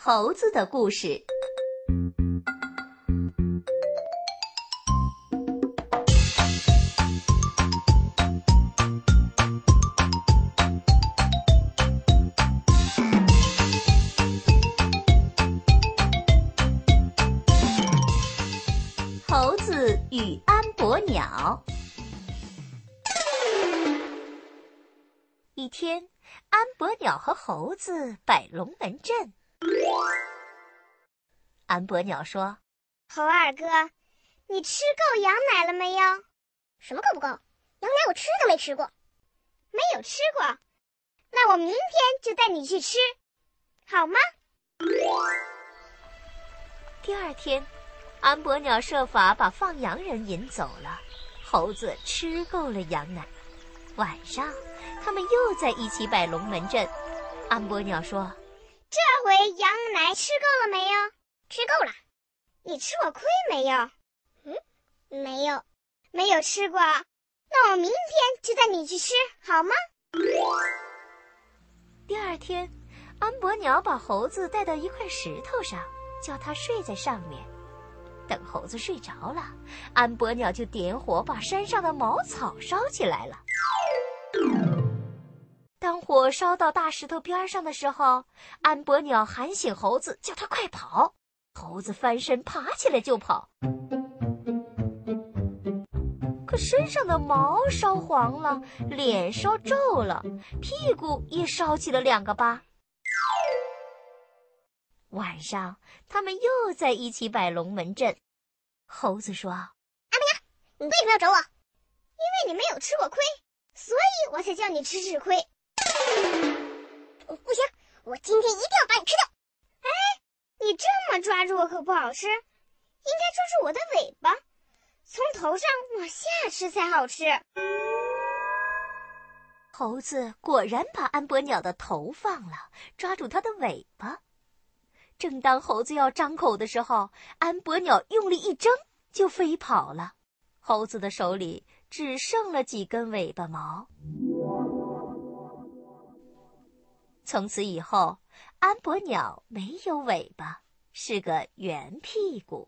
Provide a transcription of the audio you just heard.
猴子的故事。猴子与安博鸟。一天，安博鸟和猴子摆龙门阵。安伯鸟说：“猴二哥，你吃够羊奶了没有？什么够不够？羊奶我吃都没吃过，没有吃过。那我明天就带你去吃，好吗？”第二天，安伯鸟设法把放羊人引走了。猴子吃够了羊奶，晚上他们又在一起摆龙门阵。安伯鸟说：“这回羊奶吃够了没有？”吃够了，你吃过亏没有？嗯，没有，没有吃过。那我明天就带你去吃，好吗？第二天，安博鸟把猴子带到一块石头上，叫它睡在上面。等猴子睡着了，安博鸟就点火把山上的茅草烧起来了。当火烧到大石头边上的时候，安博鸟喊醒猴子，叫他快跑。猴子翻身爬起来就跑，可身上的毛烧黄了，脸烧皱了，屁股也烧起了两个疤。晚上，他们又在一起摆龙门阵。猴子说：“阿伯娘，你为什么要找我？因为你没有吃过亏，所以我才叫你吃吃亏。不行，我今天一定要把你吃掉。”哎你这么抓住我可不好吃，应该抓住我的尾巴，从头上往下吃才好吃。猴子果然把安博鸟的头放了，抓住它的尾巴。正当猴子要张口的时候，安博鸟用力一挣，就飞跑了。猴子的手里只剩了几根尾巴毛。从此以后，安博鸟没有尾巴，是个圆屁股。